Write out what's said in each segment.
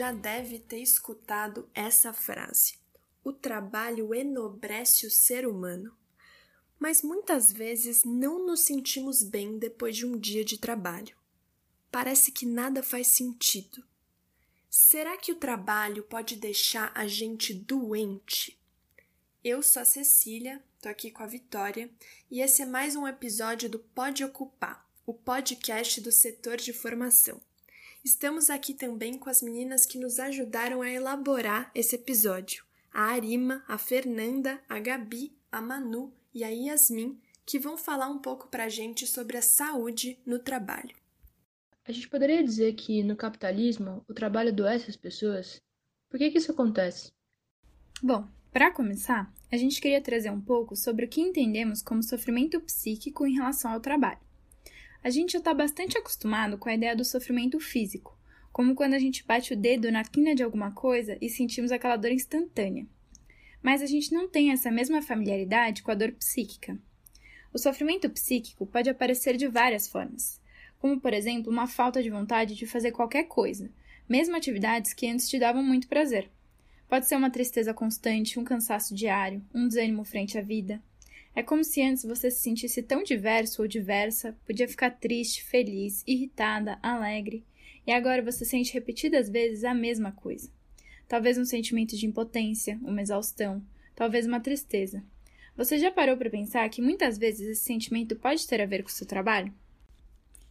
já deve ter escutado essa frase: o trabalho enobrece o ser humano. Mas muitas vezes não nos sentimos bem depois de um dia de trabalho. Parece que nada faz sentido. Será que o trabalho pode deixar a gente doente? Eu sou a Cecília, tô aqui com a Vitória, e esse é mais um episódio do Pode Ocupar, o podcast do setor de formação. Estamos aqui também com as meninas que nos ajudaram a elaborar esse episódio: a Arima, a Fernanda, a Gabi, a Manu e a Yasmin, que vão falar um pouco pra gente sobre a saúde no trabalho. A gente poderia dizer que no capitalismo o trabalho adoece as pessoas? Por que, que isso acontece? Bom, para começar, a gente queria trazer um pouco sobre o que entendemos como sofrimento psíquico em relação ao trabalho. A gente já está bastante acostumado com a ideia do sofrimento físico, como quando a gente bate o dedo na quina de alguma coisa e sentimos aquela dor instantânea. Mas a gente não tem essa mesma familiaridade com a dor psíquica. O sofrimento psíquico pode aparecer de várias formas como por exemplo uma falta de vontade de fazer qualquer coisa, mesmo atividades que antes te davam muito prazer. Pode ser uma tristeza constante, um cansaço diário, um desânimo frente à vida. É como se antes você se sentisse tão diverso ou diversa, podia ficar triste, feliz, irritada, alegre, e agora você sente repetidas vezes a mesma coisa. Talvez um sentimento de impotência, uma exaustão, talvez uma tristeza. Você já parou para pensar que muitas vezes esse sentimento pode ter a ver com o seu trabalho?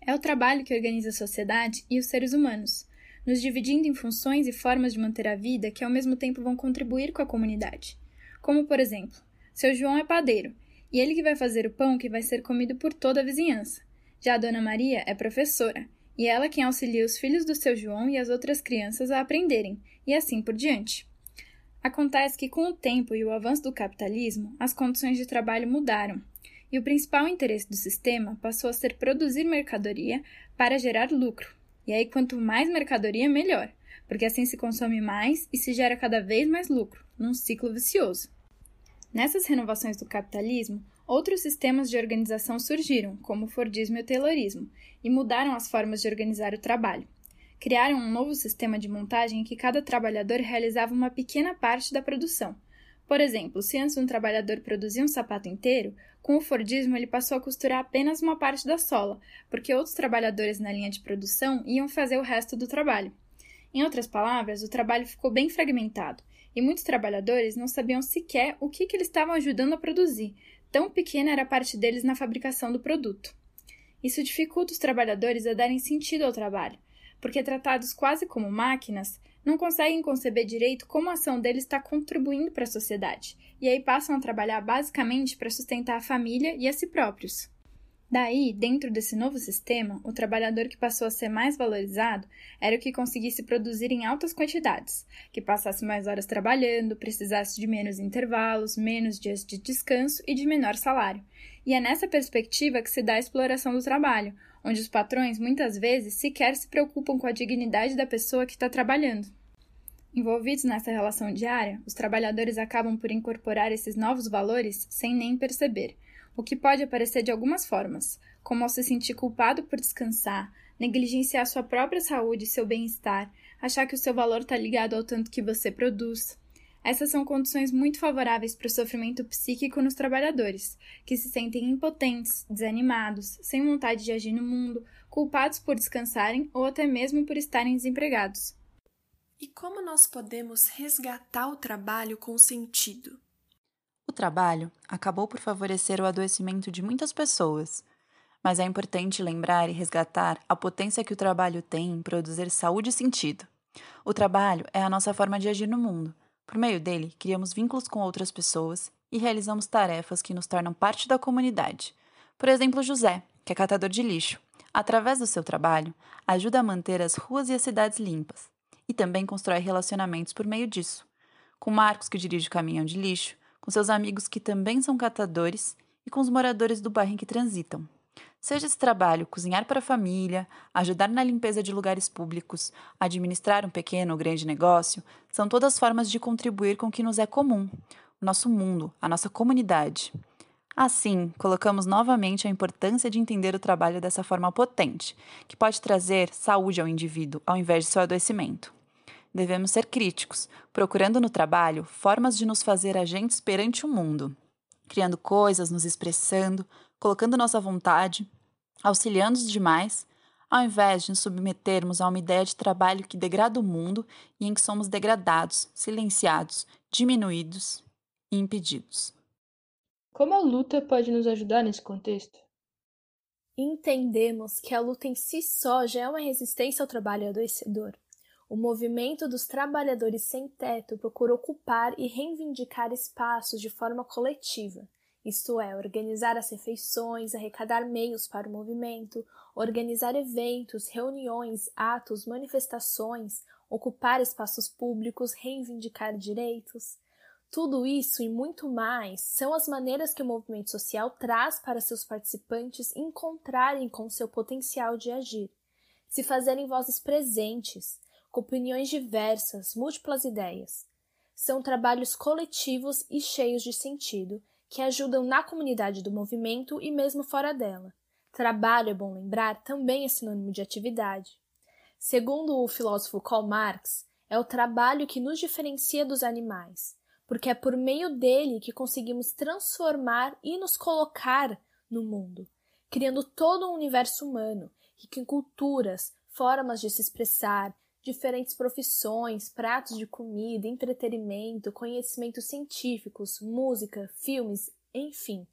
É o trabalho que organiza a sociedade e os seres humanos, nos dividindo em funções e formas de manter a vida que ao mesmo tempo vão contribuir com a comunidade. Como, por exemplo, seu João é padeiro, e ele que vai fazer o pão que vai ser comido por toda a vizinhança. Já a Dona Maria é professora, e ela quem auxilia os filhos do seu João e as outras crianças a aprenderem, e assim por diante. Acontece que, com o tempo e o avanço do capitalismo, as condições de trabalho mudaram, e o principal interesse do sistema passou a ser produzir mercadoria para gerar lucro. E aí, quanto mais mercadoria, melhor, porque assim se consome mais e se gera cada vez mais lucro, num ciclo vicioso. Nessas renovações do capitalismo, outros sistemas de organização surgiram, como o Fordismo e o Taylorismo, e mudaram as formas de organizar o trabalho. Criaram um novo sistema de montagem em que cada trabalhador realizava uma pequena parte da produção, por exemplo, se antes um trabalhador produzia um sapato inteiro, com o Fordismo ele passou a costurar apenas uma parte da sola, porque outros trabalhadores na linha de produção iam fazer o resto do trabalho. Em outras palavras, o trabalho ficou bem fragmentado, e muitos trabalhadores não sabiam sequer o que, que eles estavam ajudando a produzir, tão pequena era a parte deles na fabricação do produto. Isso dificulta os trabalhadores a darem sentido ao trabalho, porque tratados quase como máquinas, não conseguem conceber direito como a ação deles está contribuindo para a sociedade, e aí passam a trabalhar basicamente para sustentar a família e a si próprios. Daí, dentro desse novo sistema, o trabalhador que passou a ser mais valorizado era o que conseguisse produzir em altas quantidades, que passasse mais horas trabalhando, precisasse de menos intervalos, menos dias de descanso e de menor salário. E é nessa perspectiva que se dá a exploração do trabalho, onde os patrões muitas vezes sequer se preocupam com a dignidade da pessoa que está trabalhando. Envolvidos nessa relação diária, os trabalhadores acabam por incorporar esses novos valores sem nem perceber, o que pode aparecer de algumas formas, como ao se sentir culpado por descansar, negligenciar sua própria saúde e seu bem-estar, achar que o seu valor está ligado ao tanto que você produz. Essas são condições muito favoráveis para o sofrimento psíquico nos trabalhadores, que se sentem impotentes, desanimados, sem vontade de agir no mundo, culpados por descansarem ou até mesmo por estarem desempregados. E como nós podemos resgatar o trabalho com sentido? O trabalho acabou por favorecer o adoecimento de muitas pessoas, mas é importante lembrar e resgatar a potência que o trabalho tem em produzir saúde e sentido. O trabalho é a nossa forma de agir no mundo. Por meio dele, criamos vínculos com outras pessoas e realizamos tarefas que nos tornam parte da comunidade. Por exemplo, José, que é catador de lixo. Através do seu trabalho, ajuda a manter as ruas e as cidades limpas e também constrói relacionamentos por meio disso. Com Marcos, que dirige o caminhão de lixo, com seus amigos que também são catadores e com os moradores do bairro em que transitam. Seja esse trabalho cozinhar para a família, ajudar na limpeza de lugares públicos, administrar um pequeno ou grande negócio, são todas formas de contribuir com o que nos é comum, o nosso mundo, a nossa comunidade. Assim, colocamos novamente a importância de entender o trabalho dessa forma potente, que pode trazer saúde ao indivíduo ao invés de seu adoecimento. Devemos ser críticos, procurando no trabalho formas de nos fazer agentes perante o mundo, criando coisas, nos expressando, colocando nossa vontade, auxiliando os demais, ao invés de nos submetermos a uma ideia de trabalho que degrada o mundo e em que somos degradados, silenciados, diminuídos e impedidos. Como a luta pode nos ajudar nesse contexto? Entendemos que a luta em si só já é uma resistência ao trabalho adoecedor. O movimento dos trabalhadores sem teto procura ocupar e reivindicar espaços de forma coletiva, isto é, organizar as refeições, arrecadar meios para o movimento, organizar eventos, reuniões, atos, manifestações, ocupar espaços públicos, reivindicar direitos. Tudo isso e muito mais são as maneiras que o movimento social traz para seus participantes encontrarem com seu potencial de agir, se fazerem vozes presentes, opiniões diversas, múltiplas ideias. São trabalhos coletivos e cheios de sentido, que ajudam na comunidade do movimento e mesmo fora dela. Trabalho, é bom lembrar, também é sinônimo de atividade. Segundo o filósofo Karl Marx, é o trabalho que nos diferencia dos animais, porque é por meio dele que conseguimos transformar e nos colocar no mundo, criando todo um universo humano, rico em culturas, formas de se expressar, diferentes profissões, pratos de comida, entretenimento, conhecimentos científicos, música, filmes, enfim,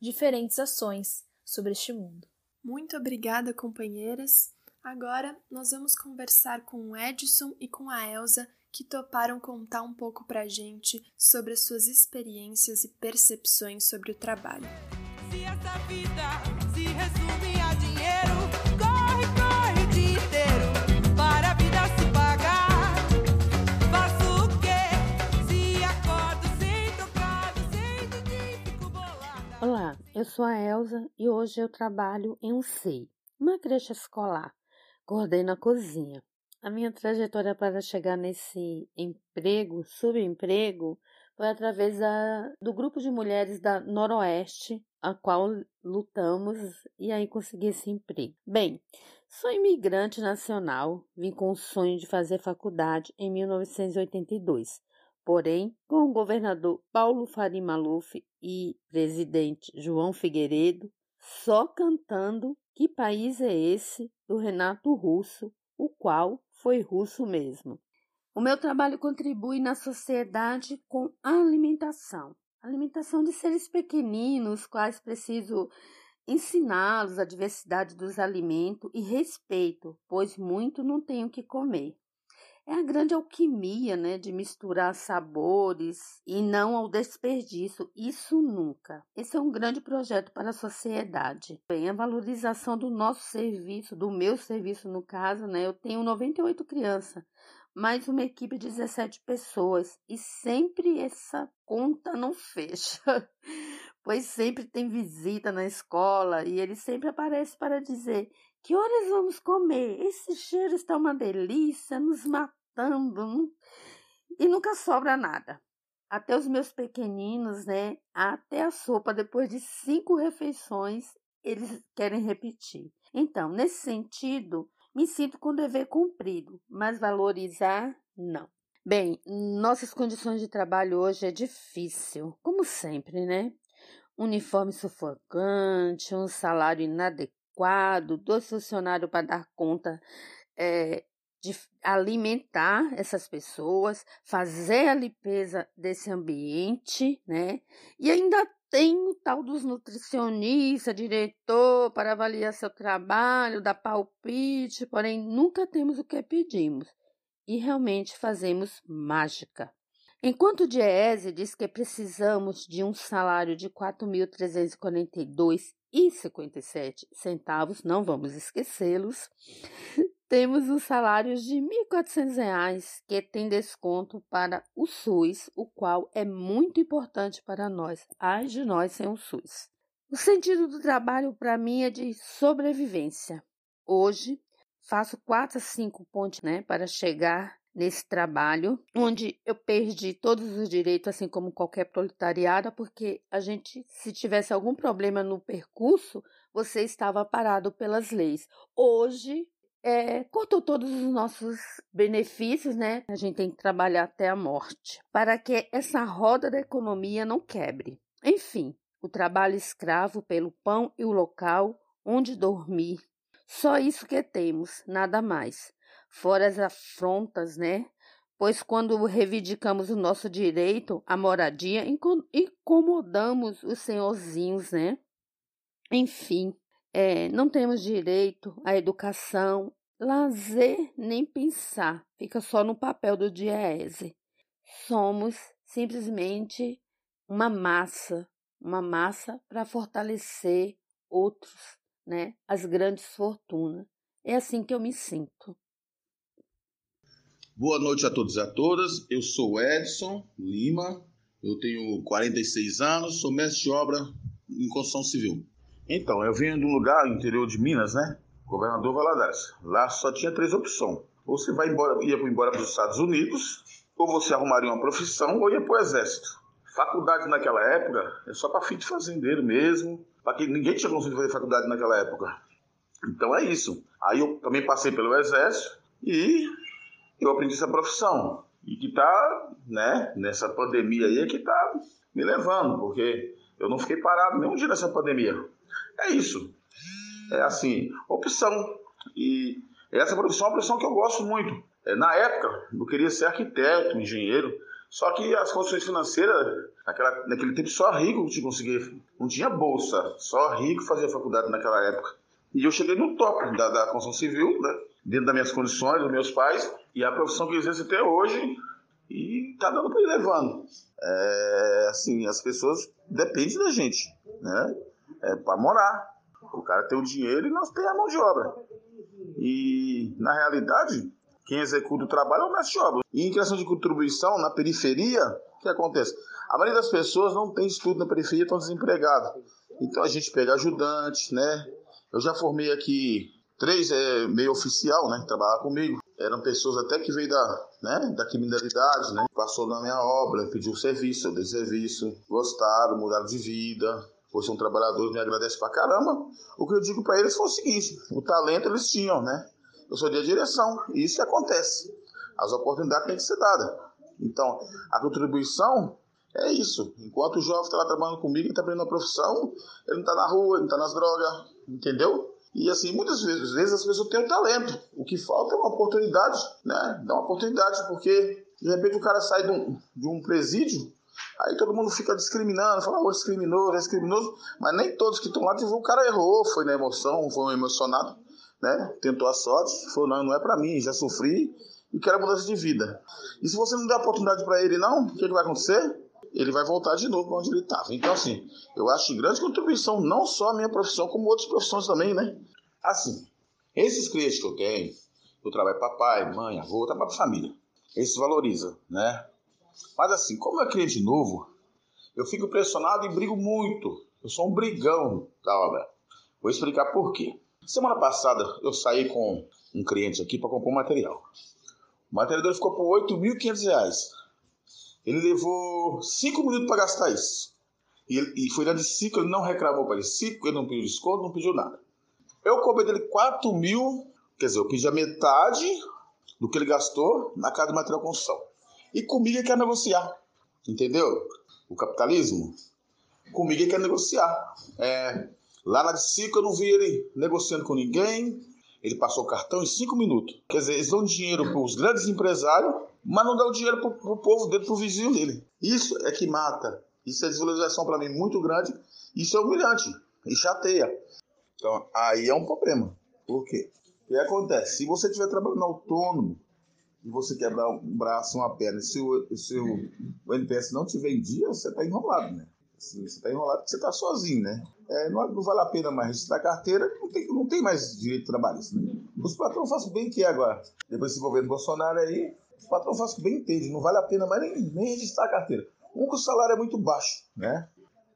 diferentes ações sobre este mundo. Muito obrigada, companheiras. Agora nós vamos conversar com o Edson e com a Elsa, que toparam contar um pouco pra gente sobre as suas experiências e percepções sobre o trabalho. Se essa vida se resume a Eu sou a Elsa e hoje eu trabalho em um SEI, uma creche escolar. Coordeno a cozinha. A minha trajetória para chegar nesse emprego, subemprego, foi através da, do grupo de mulheres da Noroeste, a qual lutamos e aí consegui esse emprego. Bem, sou imigrante nacional, vim com o sonho de fazer faculdade em 1982. Porém, com o governador Paulo Farim Maluf e presidente João Figueiredo, só cantando Que País é Esse? do Renato Russo, o qual foi russo mesmo. O meu trabalho contribui na sociedade com a alimentação. Alimentação de seres pequeninos, quais preciso ensiná-los a diversidade dos alimentos e respeito, pois muito não tenho que comer é a grande alquimia, né, de misturar sabores e não ao desperdício. Isso nunca. Esse é um grande projeto para a sociedade. Bem, a valorização do nosso serviço, do meu serviço no caso, né, eu tenho 98 crianças, mais uma equipe de 17 pessoas e sempre essa conta não fecha. pois sempre tem visita na escola e ele sempre aparece para dizer que horas vamos comer? Esse cheiro está uma delícia, nos matando. E nunca sobra nada. Até os meus pequeninos, né? Até a sopa, depois de cinco refeições, eles querem repetir. Então, nesse sentido, me sinto com dever cumprido, mas valorizar, não. Bem, nossas condições de trabalho hoje é difícil, como sempre, né? Uniforme sufocante, um salário inadequado adequado, dois funcionários para dar conta é, de alimentar essas pessoas, fazer a limpeza desse ambiente, né? E ainda tem o tal dos nutricionistas, diretor para avaliar seu trabalho, dar palpite, porém nunca temos o que pedimos e realmente fazemos mágica. Enquanto Diese diz que precisamos de um salário de 4.342 e 57 centavos, não vamos esquecê-los. Temos os salários de R$ 1.400 que tem desconto para o SUS, o qual é muito importante para nós. Ai de nós sem o SUS. O sentido do trabalho para mim é de sobrevivência. Hoje faço quatro a cinco pontos né, para chegar nesse trabalho, onde eu perdi todos os direitos, assim como qualquer proletariada, porque a gente, se tivesse algum problema no percurso, você estava parado pelas leis. Hoje é, cortou todos os nossos benefícios, né? A gente tem que trabalhar até a morte para que essa roda da economia não quebre. Enfim, o trabalho escravo pelo pão e o local onde dormir. Só isso que temos, nada mais. Fora as afrontas, né? Pois quando reivindicamos o nosso direito à moradia, incomodamos os senhorzinhos, né? Enfim, é, não temos direito à educação, lazer, nem pensar, fica só no papel do Diese. Somos simplesmente uma massa, uma massa para fortalecer outros, né? As grandes fortunas. É assim que eu me sinto. Boa noite a todos e a todas. Eu sou Edson Lima, eu tenho 46 anos, sou mestre de obra em construção civil. Então, eu venho de um lugar, interior de Minas, né? Governador Valadares. Lá só tinha três opções. Ou você vai embora, ia embora para os Estados Unidos, ou você arrumaria uma profissão, ou ia para o Exército. Faculdade naquela época é só para fim de fazendeiro mesmo, para que ninguém tinha conseguido fazer faculdade naquela época. Então é isso. Aí eu também passei pelo Exército e eu aprendi essa profissão. E que tá, né, nessa pandemia aí é que tá me levando, porque eu não fiquei parado nenhum dia nessa pandemia. É isso. É assim, opção. E essa profissão é uma profissão que eu gosto muito. É, na época, eu queria ser arquiteto, engenheiro, só que as condições financeiras, naquela, naquele tempo, só rico te conseguia. Não tinha bolsa, só rico fazia faculdade naquela época. E eu cheguei no top da, da construção civil, né? Dentro das minhas condições, dos meus pais, e a profissão que eu exerço até hoje, e tá dando para ir levando. É, assim, as pessoas dependem da gente, né? é para morar. O cara tem o dinheiro e nós temos a mão de obra. E, na realidade, quem executa o trabalho é o mestre de obra. E em questão de contribuição, na periferia, o que acontece? A maioria das pessoas não tem estudo na periferia, estão desempregados. Então a gente pega ajudante, né? Eu já formei aqui três é, meio oficial, né? Que trabalhavam comigo. Eram pessoas até que veio da, né, da criminalidade, né? Passou na minha obra, pediu serviço, eu dei serviço, gostaram, mudaram de vida, por ser um trabalhador, me agradece pra caramba. O que eu digo para eles foi o seguinte: o talento eles tinham, né? Eu sou de direção, e isso que acontece. As oportunidades têm que ser dadas. Então, a contribuição é isso. Enquanto o jovem está lá trabalhando comigo, ele está aprendendo a profissão, ele não está na rua, ele não está nas drogas, entendeu? E assim, muitas vezes, vezes as pessoas têm o talento. O que falta é uma oportunidade, né? Dá uma oportunidade, porque de repente o cara sai de um, de um presídio Aí todo mundo fica discriminando, fala, oh, criminoso, esse criminoso, mas nem todos que estão lá, o cara errou, foi na emoção, foi emocionado, né? Tentou a sorte, falou, não, não é para mim, já sofri e quero mudança de vida. E se você não der oportunidade para ele, não, o que, que vai acontecer? Ele vai voltar de novo para onde ele estava. Então, assim, eu acho de grande contribuição, não só a minha profissão, como outras profissões também, né? Assim, esses clientes que eu tenho, eu trabalho papai, mãe, avô, trabalho para família. Esses valoriza, né? Mas assim, como é cliente novo, eu fico pressionado e brigo muito. Eu sou um brigão da obra. Vou explicar por quê. Semana passada eu saí com um cliente aqui para comprar um material. O material dele ficou por R$ 8.500. Ele levou 5 minutos para gastar isso. E, ele, e foi dando de 5, ele não reclamou para ele. 5, ele não pediu desconto, não pediu nada. Eu cobrei dele 4 mil, quer dizer, eu pedi a metade do que ele gastou na casa de material construção. E comigo ele quer negociar. Entendeu? O capitalismo. Comigo ele quer negociar. É, lá na Cico eu não vi ele negociando com ninguém. Ele passou o cartão em cinco minutos. Quer dizer, eles dão dinheiro para os grandes empresários, mas não dão dinheiro para o povo dele, para o vizinho dele. Isso é que mata. Isso é desvalorização para mim muito grande. Isso é humilhante e chateia. Então, aí é um problema. Por quê? O que acontece? Se você estiver trabalhando autônomo, e você quebrar um braço, uma perna, e se o, se o, o NPS não te em dia, você está enrolado, né? Você está enrolado porque você está sozinho, né? É, não, não, vale a pena mais registrar carteira, não tem, não tem mais direito trabalhista. Né? Os patrões fazem bem que agora. Depois desse governo Bolsonaro aí, os patrões fazem bem entende, não vale a pena mais nem, nem registrar a carteira. Um que o salário é muito baixo, né?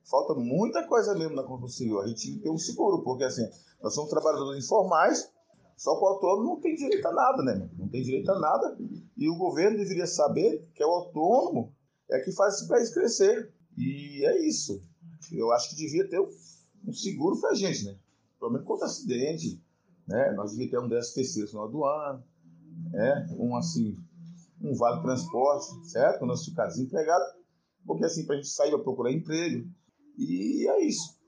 Falta muita coisa mesmo na Constituição Civil. A gente tem um seguro, porque assim, nós somos trabalhadores informais, só que o autônomo não tem direito a nada, né? Não tem direito a nada. E o governo deveria saber que é o autônomo é que faz esse país crescer. E é isso. Eu acho que devia ter um seguro pra gente, né? Pelo menos contra acidente, né? Nós devíamos ter um 13 terceiro no final do ano, né? Um assim, um vale transporte, certo? Quando nós ficamos desempregados, porque assim, para a gente sair para procurar emprego. E é isso.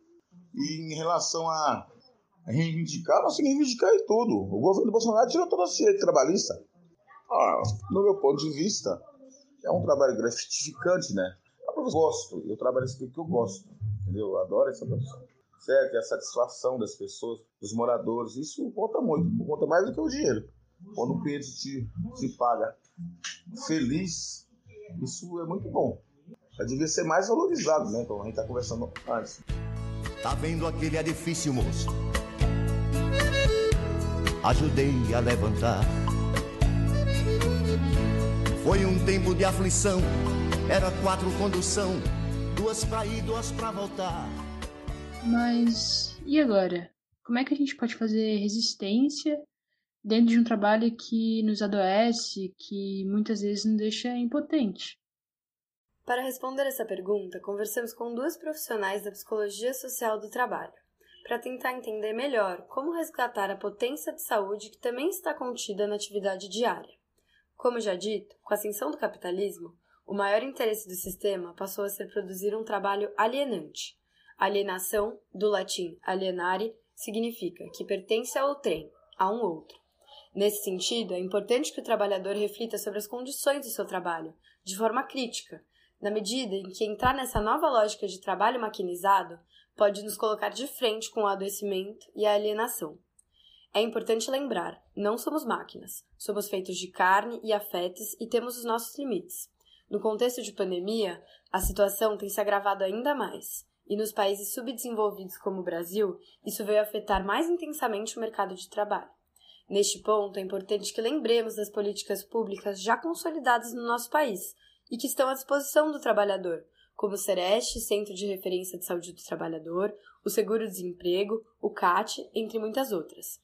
E em relação a reivindicar, nós temos que reivindicar em tudo. O governo do Bolsonaro tirou toda a ciência trabalhista. Ah, no meu ponto de vista, é um trabalho gratificante, né? Eu gosto, eu trabalho isso porque eu gosto, entendeu? Eu adoro essa profissão. Certo? E a satisfação das pessoas, dos moradores, isso conta muito, conta mais do que o dinheiro. Quando o cliente te, te paga feliz, isso é muito bom. Já devia ser mais valorizado, né? Como a gente tá conversando antes. Tá vendo aquele edifício, moço? Ajudei a levantar. Foi um tempo de aflição, era quatro condução, duas pra ir, duas pra voltar. Mas e agora? Como é que a gente pode fazer resistência dentro de um trabalho que nos adoece, que muitas vezes nos deixa impotente? Para responder essa pergunta, conversamos com duas profissionais da psicologia social do trabalho, para tentar entender melhor como resgatar a potência de saúde que também está contida na atividade diária. Como já dito, com a ascensão do capitalismo, o maior interesse do sistema passou a ser produzir um trabalho alienante. Alienação, do latim alienare, significa que pertence a outrem, a um outro. Nesse sentido, é importante que o trabalhador reflita sobre as condições do seu trabalho, de forma crítica, na medida em que entrar nessa nova lógica de trabalho maquinizado pode nos colocar de frente com o adoecimento e a alienação. É importante lembrar, não somos máquinas, somos feitos de carne e afetos e temos os nossos limites. No contexto de pandemia, a situação tem se agravado ainda mais, e nos países subdesenvolvidos como o Brasil, isso veio afetar mais intensamente o mercado de trabalho. Neste ponto, é importante que lembremos das políticas públicas já consolidadas no nosso país e que estão à disposição do trabalhador, como o Sereste, Centro de Referência de Saúde do Trabalhador, o Seguro-Desemprego, o CAT, entre muitas outras.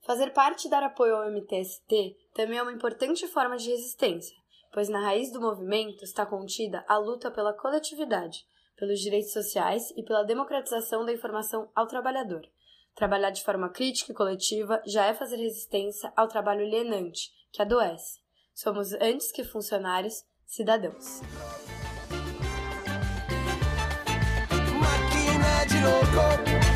Fazer parte e dar apoio ao MTST também é uma importante forma de resistência, pois na raiz do movimento está contida a luta pela coletividade, pelos direitos sociais e pela democratização da informação ao trabalhador. Trabalhar de forma crítica e coletiva já é fazer resistência ao trabalho alienante, que adoece. Somos, antes que funcionários, cidadãos. Máquina de louco